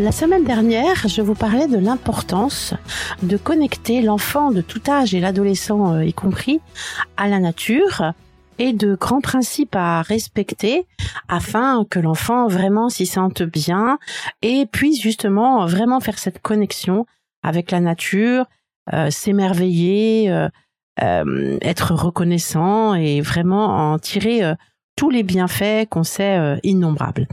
La semaine dernière, je vous parlais de l'importance de connecter l'enfant de tout âge et l'adolescent euh, y compris à la nature et de grands principes à respecter afin que l'enfant vraiment s'y sente bien et puisse justement vraiment faire cette connexion avec la nature, euh, s'émerveiller, euh, être reconnaissant et vraiment en tirer tous les bienfaits qu'on sait innombrables.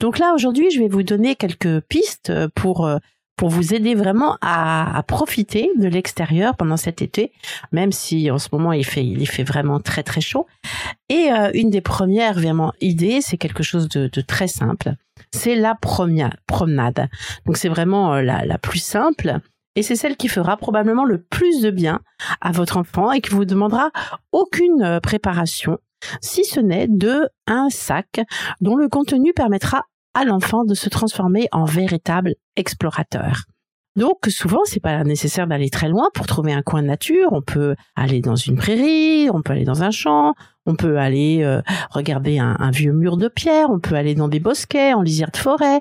Donc là, aujourd'hui, je vais vous donner quelques pistes pour euh, pour vous aider vraiment à, profiter de l'extérieur pendant cet été, même si en ce moment il fait il fait vraiment très très chaud. Et euh, une des premières vraiment idées, c'est quelque chose de, très simple. C'est la promenade. Donc c'est vraiment euh, la, la plus simple. Et c'est celle qui fera probablement le plus de bien à votre enfant et qui vous demandera aucune préparation, si ce n'est de un sac dont le contenu permettra à l'enfant de se transformer en véritable explorateur. Donc souvent c'est pas nécessaire d'aller très loin pour trouver un coin de nature. On peut aller dans une prairie, on peut aller dans un champ, on peut aller euh, regarder un, vieux mur de pierre, on peut aller dans des bosquets, en lisière de forêt,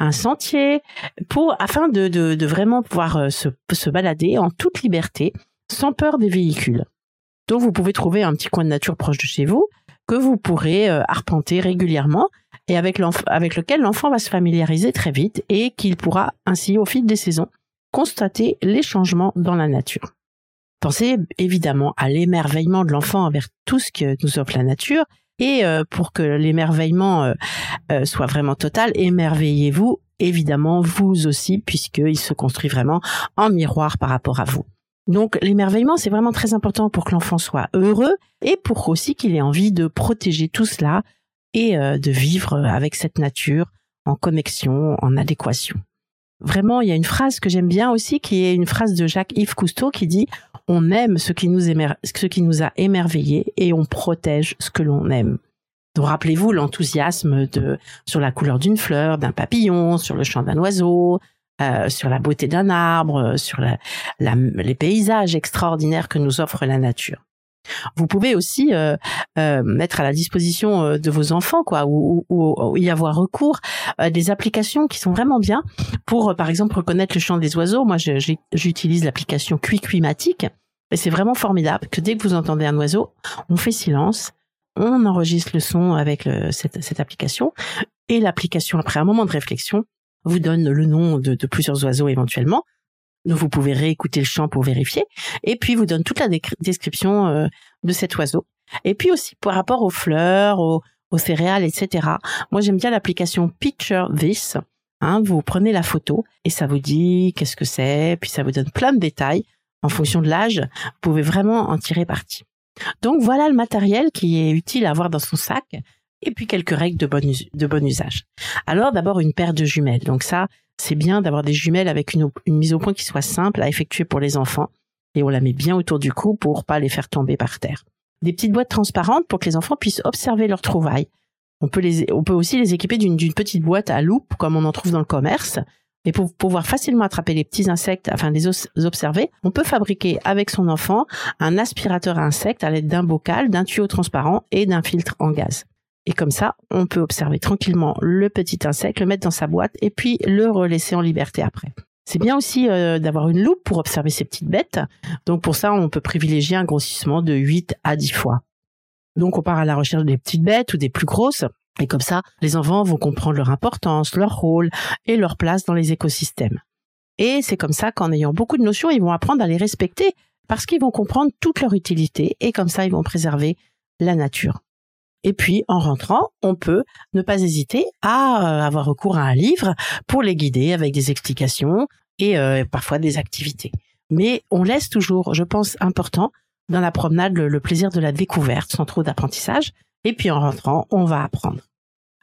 un sentier, pour afin de, de, vraiment pouvoir euh, se, se balader en toute liberté, sans peur des véhicules. Donc vous pouvez trouver un petit coin de nature proche de chez vous que vous pourrez euh, arpenter régulièrement et avec, lequel l'enfant va se familiariser très vite et qu'il pourra ainsi, au fil des saisons, constater les changements dans la nature. Pensez évidemment à l'émerveillement de l'enfant envers tout ce que nous offre la nature et euh, pour que l'émerveillement euh, soit vraiment total, émerveillez-vous évidemment vous aussi puisqu'il se construit vraiment en miroir par rapport à vous. Donc l'émerveillement, c'est vraiment très important pour que l'enfant soit heureux et pour aussi qu'il ait envie de protéger tout cela et euh, de vivre avec cette nature en connexion, en adéquation. Vraiment, il y a une phrase que j'aime bien aussi, qui est une phrase de Jacques-Yves Cousteau qui dit On aime ce qui nous, ce qui nous a émerveillés et on protège ce que l'on aime. Donc rappelez-vous l'enthousiasme de sur la couleur d'une fleur, d'un papillon, sur le chant d'un oiseau, euh, sur la beauté d'un arbre, sur la, les paysages extraordinaires que nous offre la nature. Vous pouvez aussi euh, euh, mettre à la disposition euh, de vos enfants, quoi, ou, y avoir recours des applications qui sont vraiment bien pour, par exemple, reconnaître le chant des oiseaux. Moi, j'utilise l'application Quiquimatic, et c'est vraiment formidable que dès que vous entendez un oiseau, on fait silence, on enregistre le son avec cette, cette application, et l'application, après un moment de réflexion, vous donne le nom de, plusieurs oiseaux éventuellement vous pouvez réécouter le chant pour vérifier. Et puis vous donne toute la description euh, de cet oiseau. Et puis aussi par rapport aux fleurs, aux, céréales, etc. Moi j'aime bien l'application Picture This. Hein, vous prenez la photo et ça vous dit qu'est-ce que c'est, puis ça vous donne plein de détails en fonction de l'âge. Vous pouvez vraiment en tirer parti. Donc voilà le matériel qui est utile à avoir dans son sac et puis quelques règles de bon, de bon usage. Alors d'abord une paire de jumelles. Donc ça, c'est bien d'avoir des jumelles avec une, mise au point qui soit simple à effectuer pour les enfants. et on la met bien autour du cou pour pas les faire tomber par terre. Des petites boîtes transparentes pour que les enfants puissent observer leurs trouvailles. On peut, les, on peut aussi les équiper d'une petite boîte à loupe comme on en trouve dans le commerce. Et pour pouvoir facilement attraper les petits insectes, afin de les observer, on peut fabriquer avec son enfant un aspirateur à insectes à l'aide d'un bocal, d'un tuyau transparent et d'un filtre en gaz. Et comme ça, on peut observer tranquillement le petit insecte, le mettre dans sa boîte et puis le relaisser en liberté après. C'est bien aussi euh, d'avoir une loupe pour observer ces petites bêtes. Donc pour ça, on peut privilégier un grossissement de 8 à 10 fois. Donc on part à la recherche des petites bêtes ou des plus grosses. Et comme ça, les enfants vont comprendre leur importance, leur rôle et leur place dans les écosystèmes. Et c'est comme ça qu'en ayant beaucoup de notions, ils vont apprendre à les respecter parce qu'ils vont comprendre toute leur utilité et comme ça, ils vont préserver la nature. Et puis, en rentrant, on peut ne pas hésiter à euh, avoir recours à un livre pour les guider avec des explications et euh, parfois des activités. Mais on laisse toujours, je pense, important dans la promenade le, plaisir de la découverte sans trop d'apprentissage. Et puis en rentrant, on va apprendre.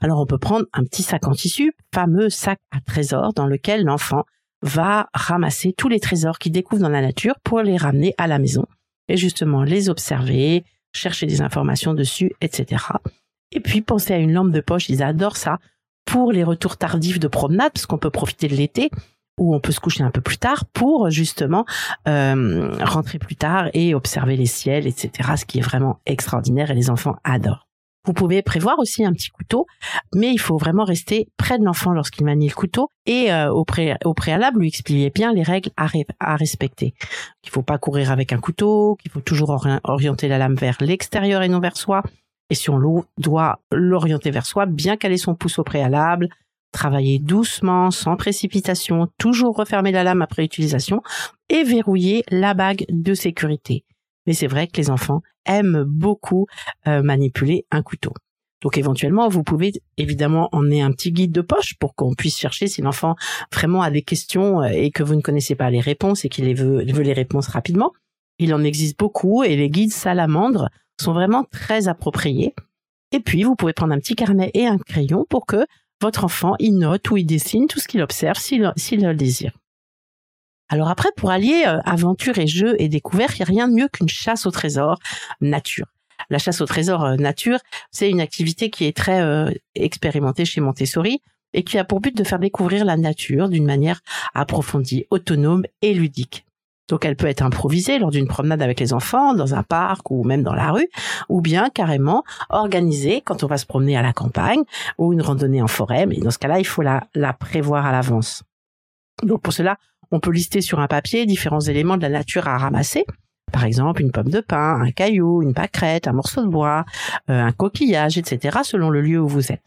Alors on peut prendre un petit sac en tissu, fameux sac à trésors, dans lequel l'enfant va ramasser tous les trésors qu'il découvre dans la nature pour les ramener à la maison et justement les observer, chercher des informations dessus, etc. Et puis penser à une lampe de poche, ils adorent ça pour les retours tardifs de promenade, parce qu'on peut profiter de l'été où on peut se coucher un peu plus tard pour justement euh, rentrer plus tard et observer les ciels, etc. Ce qui est vraiment extraordinaire et les enfants adorent. Vous pouvez prévoir aussi un petit couteau, mais il faut vraiment rester près de l'enfant lorsqu'il manie le couteau et euh, au, préalable lui expliquer bien les règles à, à respecter. Faut pas courir avec un couteau, qu'il faut toujours orienter la lame vers l'extérieur et non vers soi. Et si on doit l'orienter vers soi, bien caler son pouce au préalable, travailler doucement, sans précipitation, toujours refermer la lame après utilisation et verrouiller la bague de sécurité. Mais c'est vrai que les enfants aiment beaucoup euh, manipuler un couteau. Donc éventuellement, vous pouvez évidemment emmener un petit guide de poche pour qu'on puisse chercher si l'enfant vraiment a des questions euh, et que vous ne connaissez pas les réponses et qu'il veut, veut les réponses rapidement. Il en existe beaucoup et les guides salamandres sont vraiment très appropriés. Et puis, vous pouvez prendre un petit carnet et un crayon pour que votre enfant y note ou y dessine tout ce qu'il observe s'il le désire. Alors après, pour allier euh, aventure et jeu et découverte, il n'y a rien de mieux qu'une chasse au trésor nature. La chasse au trésor euh, nature, c'est une activité qui est très euh, expérimentée chez Montessori et qui a pour but de faire découvrir la nature d'une manière approfondie, autonome et ludique. Donc elle peut être improvisée lors d'une promenade avec les enfants, dans un parc ou même dans la rue, ou bien carrément organisée quand on va se promener à la campagne ou une randonnée en forêt. Mais dans ce cas-là, il faut la, la prévoir à l'avance. Donc pour cela, on peut lister sur un papier différents éléments de la nature à ramasser. Par exemple, une pomme de pin, un caillou, une pâquerette, un morceau de bois, euh, un coquillage, etc., selon le lieu où vous êtes.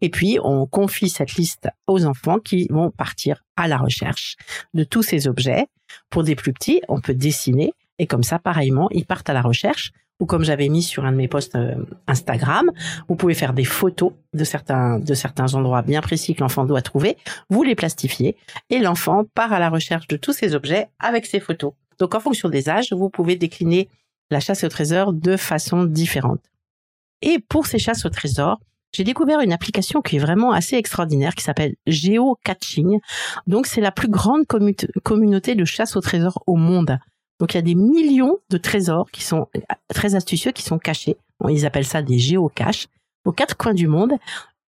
Et puis, on confie cette liste aux enfants qui vont partir à la recherche de tous ces objets. Pour des plus petits, on peut dessiner et comme ça, pareillement, ils partent à la recherche ou comme j'avais mis sur un de mes posts euh, Instagram, vous pouvez faire des photos de certains de certains endroits bien précis que l'enfant doit trouver, vous les plastifiez et l'enfant part à la recherche de tous ces objets avec ses photos. Donc en fonction des âges, vous pouvez décliner la chasse au trésor de façon différente. Et pour ces chasses au trésor, j'ai découvert une application qui est vraiment assez extraordinaire qui s'appelle Geocaching. Donc c'est la plus grande communauté de chasse au trésor au monde. Donc il y a des millions de trésors qui sont très astucieux, qui sont cachés. ils appellent ça des géocaches aux quatre coins du monde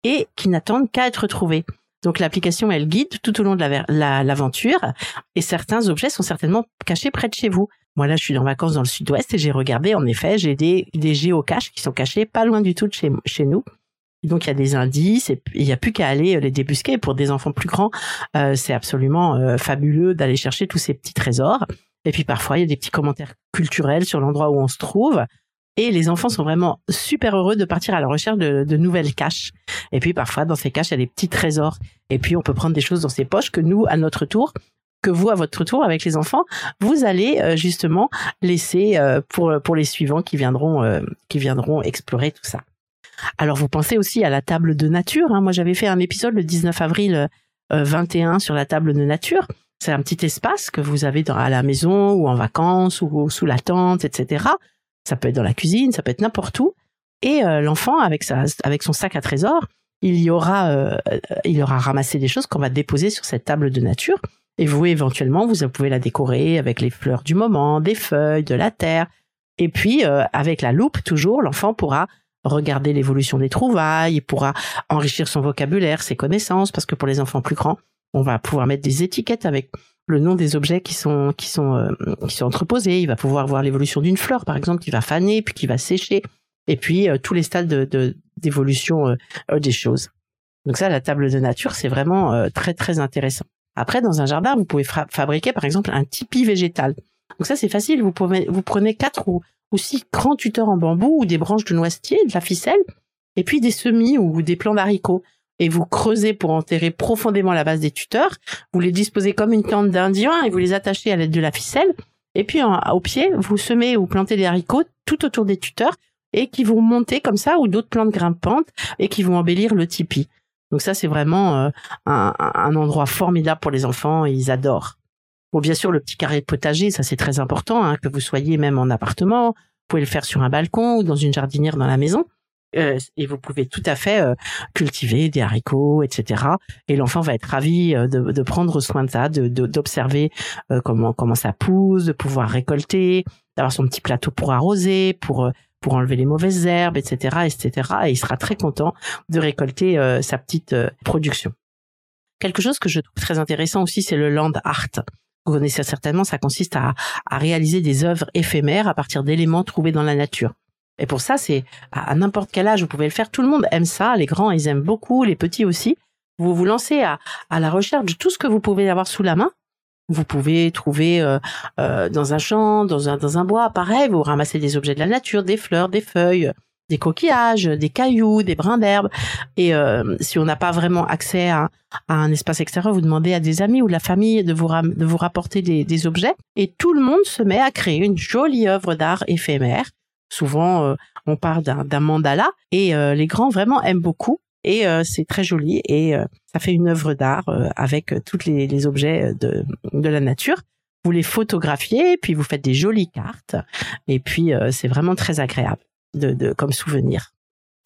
et qui n'attendent qu'à être trouvés. Donc l'application, elle guide tout au long de l'aventure et certains objets sont certainement cachés près de chez vous. Moi là, je suis en vacances dans le sud-ouest et j'ai regardé, en effet, j'ai des, des géocaches qui sont cachés pas loin du tout de chez, nous. Donc il y a des indices et il n'y a plus qu'à aller euh, les débusquer. Pour des enfants plus grands, euh, c'est absolument euh, fabuleux d'aller chercher tous ces petits trésors. Et puis parfois, il y a des petits commentaires culturels sur l'endroit où on se trouve. Et les enfants sont vraiment super heureux de partir à la recherche de, nouvelles caches. Et puis parfois, dans ces caches, il y a des petits trésors. Et puis on peut prendre des choses dans ces poches que nous, à notre tour, que vous, à votre tour, avec les enfants, vous allez justement laisser pour, pour les suivants qui viendront, qui viendront explorer tout ça. Alors vous pensez aussi à la table de nature. Hein. Moi j'avais fait un épisode le 19 avril 21 euh, sur la table de nature. C'est un petit espace que vous avez à la maison ou en vacances ou, sous la tente, etc. Ça peut être dans la cuisine, ça peut être n'importe où. Et euh, l'enfant avec son sac à trésor, il y aura, euh, il aura ramassé des choses qu'on va déposer sur cette table de nature. Et vous, éventuellement, vous pouvez la décorer avec les fleurs du moment, des feuilles, de la terre. Et puis, euh, avec la loupe, toujours, l'enfant pourra regarder l'évolution des trouvailles, il pourra enrichir son vocabulaire, ses connaissances, parce que pour les enfants plus grands, on va pouvoir mettre des étiquettes avec le nom des objets euh, qui sont entreposés. Il va pouvoir voir l'évolution d'une fleur, par exemple, qui va faner puis qui va sécher, et puis euh, tous les stades de d'évolution des choses. Donc ça, la table de nature, c'est vraiment très très intéressant. Après, dans un jardin, vous pouvez fabriquer par exemple un tipi végétal. Donc ça, c'est facile. Vous, prenez quatre ou, six grands tuteurs en bambou ou des branches de noisetier, de la ficelle, et puis des semis ou des plants d'haricots. Et vous creusez pour enterrer profondément la base des tuteurs. Vous les disposez comme une plante d'Indien et vous les attachez à l'aide de la ficelle. Et puis au pied, vous semez ou plantez des haricots tout autour des tuteurs et qui vont monter comme ça ou d'autres plantes grimpantes et qui vont embellir le tipi. Donc ça, c'est vraiment euh, un, endroit formidable pour les enfants. ils adorent. Bon, bien sûr, le petit carré de potager, ça c'est très important, hein, que vous soyez même en appartement. Vous pouvez le faire sur un balcon ou dans une jardinière dans la maison. Euh, et vous pouvez tout à fait euh, cultiver des haricots, etc. Et l'enfant va être ravi de, de, prendre soin de ça, de d'observer comment comment ça pousse, de pouvoir récolter, d'avoir son petit plateau pour arroser, pour pour enlever les mauvaises herbes, etc., etc. Et il sera très content de récolter euh, sa petite euh, production. Quelque chose que je trouve très intéressant aussi, c'est le land art. Vous connaissez certainement, ça consiste à, à réaliser des œuvres éphémères à partir d'éléments trouvés dans la nature. Et pour ça, c'est à, n'importe quel âge, vous pouvez le faire. Tout le monde aime ça. Les grands, ils aiment beaucoup. Les petits aussi. Vous vous lancez à, à la recherche de tout ce que vous pouvez avoir sous la main vous pouvez trouver euh, euh, dans un champ, dans un, dans un bois, pareil, vous ramassez des objets de la nature, des fleurs, des feuilles, des coquillages, des cailloux, des brins d'herbe. Et euh, si on n'a pas vraiment accès à, un espace extérieur, vous demandez à des amis ou de la famille de vous, de vous rapporter des, des, objets. Et tout le monde se met à créer une jolie œuvre d'art éphémère. Souvent, on parle d'un mandala. Et les grands vraiment aiment beaucoup et euh, c'est très joli et euh, ça fait une œuvre d'art euh, avec tous les, les, objets de, de la nature. Vous les photographiez, puis vous faites des jolies cartes et puis c'est vraiment très agréable de, de comme souvenir.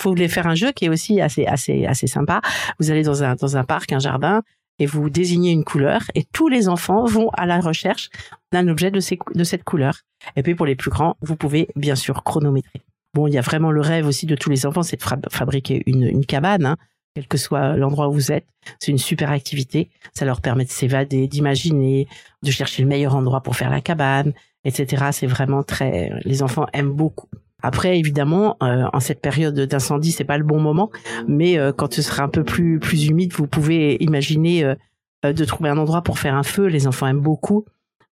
Vous voulez faire un jeu qui est aussi assez assez assez sympa. Vous allez dans un dans un parc, un jardin et vous désignez une couleur et tous les enfants vont à la recherche d'un objet de, cette couleur. Et puis pour les plus grands, vous pouvez bien sûr chronométrer. Bon, il y a vraiment le rêve aussi de tous les enfants, c'est de fabriquer une, une cabane, hein, quel que soit l'endroit où vous êtes. C'est une super activité. Ça leur permet de s'évader, d'imaginer, de chercher le meilleur endroit pour faire la cabane, etc. C'est vraiment très. Les enfants aiment beaucoup. Après, évidemment, euh, en cette période d'incendie, c'est pas le bon moment, mais euh, quand ce sera un peu plus plus humide, vous pouvez imaginer euh, de trouver un endroit pour faire un feu. Les enfants aiment beaucoup.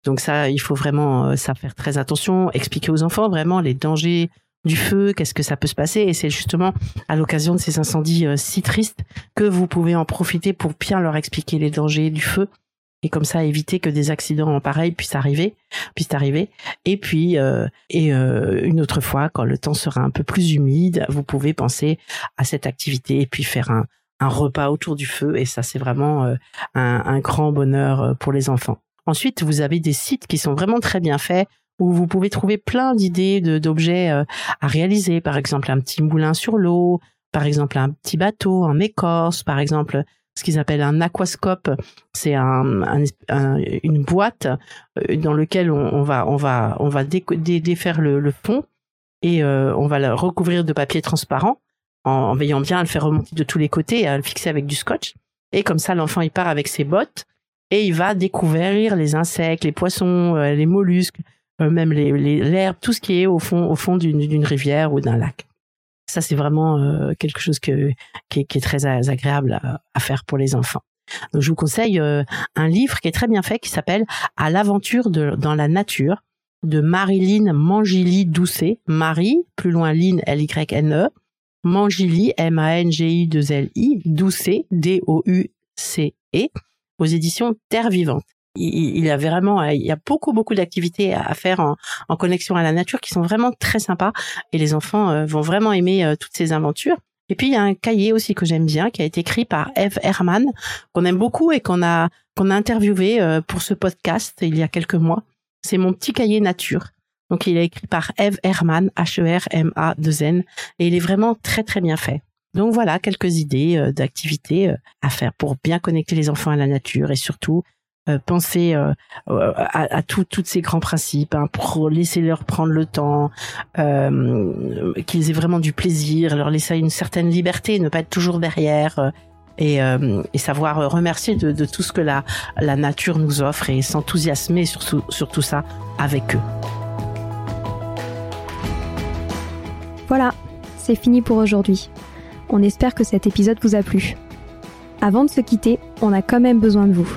Donc ça, il faut vraiment ça faire très attention, expliquer aux enfants vraiment les dangers du feu, qu'est-ce que ça peut se passer. Et c'est justement à l'occasion de ces incendies si tristes que vous pouvez en profiter pour bien leur expliquer les dangers du feu et comme ça éviter que des accidents en pareil puissent arriver, puissent arriver. Et puis euh, et euh, une autre fois, quand le temps sera un peu plus humide, vous pouvez penser à cette activité et puis faire un, un repas autour du feu. Et ça, c'est vraiment un, un grand bonheur pour les enfants. Ensuite, vous avez des sites qui sont vraiment très bien faits où vous pouvez trouver plein d'idées d'objets euh, à réaliser. Par exemple, un petit moulin sur l'eau, par exemple, un petit bateau en écorce, par exemple, ce qu'ils appellent un aquascope. C'est un, une boîte euh, dans lequel on, va on va on va défaire le, le, fond et euh, on va le recouvrir de papier transparent en, veillant bien à le faire remonter de tous les côtés et à le fixer avec du scotch. Et comme ça, l'enfant il part avec ses bottes et il va découvrir les insectes, les poissons, les mollusques, euh, même les, l'herbe, tout ce qui est au fond d'une, rivière ou d'un lac. Ça, c'est vraiment euh, quelque chose qui, est, très agréable à, faire pour les enfants. Donc, je vous conseille euh, un livre qui est très bien fait, qui s'appelle À l'aventure dans la nature de Marilyn Mangili Doucet. Marie, plus loin Lynn, L-Y-N-E. Mangili, M-A-N-G-I-2-L-I, Doucet, D-O-U-C-E, aux éditions Terre Vivante il, y a vraiment, il y a beaucoup beaucoup d'activités à faire en, connexion à la nature qui sont vraiment très sympas et les enfants euh, vont vraiment aimer euh, toutes ces aventures. Et puis il y a un cahier aussi que j'aime bien qui a été écrit par Eve Herman qu'on aime beaucoup et qu'on a qu'on a interviewé euh, pour ce podcast il y a quelques mois. C'est mon petit cahier nature. Donc il est écrit par Eve Herman, H-E-R-M-A-2-N et il est vraiment très très bien fait. Donc voilà quelques idées d'activités à faire pour bien connecter les enfants à la nature et surtout penser à, tous ces grands principes hein, pour laisser leur prendre le temps, qu'ils aient vraiment du plaisir, leur laisser une certaine liberté, ne pas être toujours derrière. Et, savoir remercier de, tout ce que la, la nature nous offre et s'enthousiasmer sur, sur tout ça avec eux. Voilà, c'est fini pour aujourd'hui. On espère que cet épisode vous a plu. Avant de se quitter, on a quand même besoin de vous.